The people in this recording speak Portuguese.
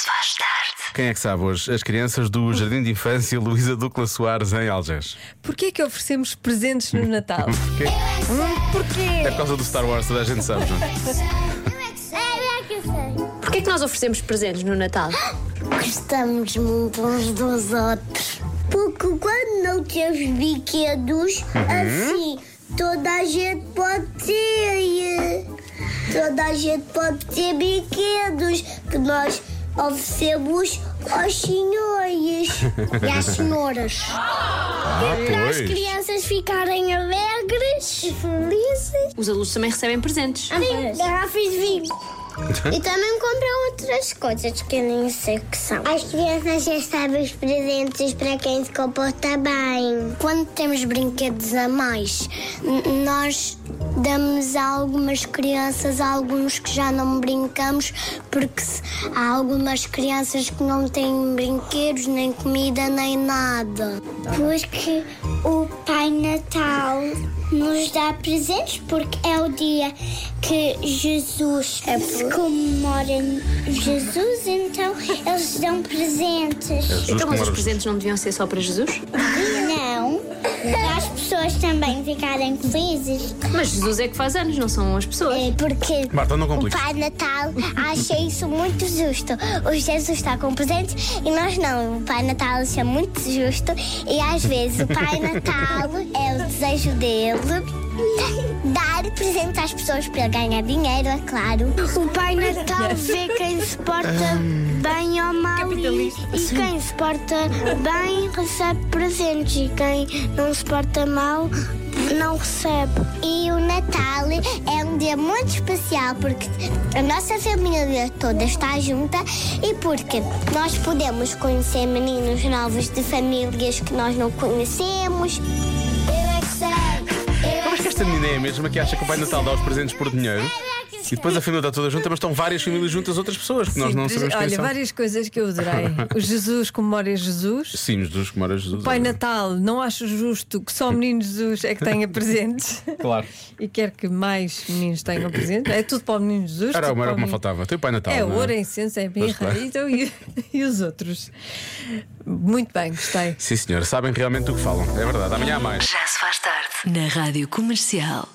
se faz tarde. Quem é que sabe hoje? As crianças do Jardim de Infância Luísa Ducla Soares em Algés. Porquê que oferecemos presentes no Natal? Porquê? Hum, Porquê? É por causa do Star Wars, toda a gente sabe, não é? Porquê que nós oferecemos presentes no Natal? Gostamos muito uns dos outros. Porque quando não temos brinquedos, assim, toda a gente pode ter. Toda a gente pode ter brinquedos que nós oferecemos aos senhores e às senhoras. Ah, Para as pois. crianças ficarem alegres e felizes. Os adultos também recebem presentes. Sim, garrafas de vinho. E também compram outras coisas que eu nem sei o que são. As crianças já sabem os presentes para quem se comporta bem. Quando temos brinquedos a mais, nós damos a algumas crianças alguns que já não brincamos, porque há algumas crianças que não têm brinquedos, nem comida, nem nada. Porque o Pai Natal nos dá presentes porque é o dia que Jesus se comemora Jesus, então eles dão presentes. Jesus Então, mas os presentes não deviam ser só para Jesus? Não, para as pessoas também ficarem felizes. Mas Jesus é que faz anos, não são as pessoas. É porque Marta, não o compliques. Pai Natal acha isso muito justo. O Jesus está com presentes e nós não. O Pai Natal acha muito justo e às vezes o Pai Natal é o desejo dele. Dar presentes às pessoas para ganhar dinheiro, é claro. O Pai Natal vê quem se porta bem ou mal e, e quem se porta bem recebe presentes e quem não se porta mal não recebe. E o Natal é um dia muito especial porque a nossa família toda está junta e porque nós podemos conhecer meninos novos de famílias que nós não conhecemos. Esta menina é a mesma que acha que o Pai Natal dá os presentes por dinheiro e depois a família está toda junta, mas estão várias famílias juntas, outras pessoas que nós não sabemos quem Olha, são. várias coisas que eu adorei. O Jesus comemora Jesus. Sim, Jesus que mora Jesus. Pai Natal, não acho justo que só o menino Jesus é que tenha presentes. Claro. E quer que mais meninos tenham presentes. É tudo para o menino Jesus. Era, tudo era para o que me menino- faltava. Tem o Pai Natal. É não ouro, é incenso, é birra. claro. Então, e, e os outros? Muito bem, gostei. Sim, senhor, sabem realmente do que falam. É verdade. Amanhã há mais. Já se faz tarde. Na Rádio Comercial.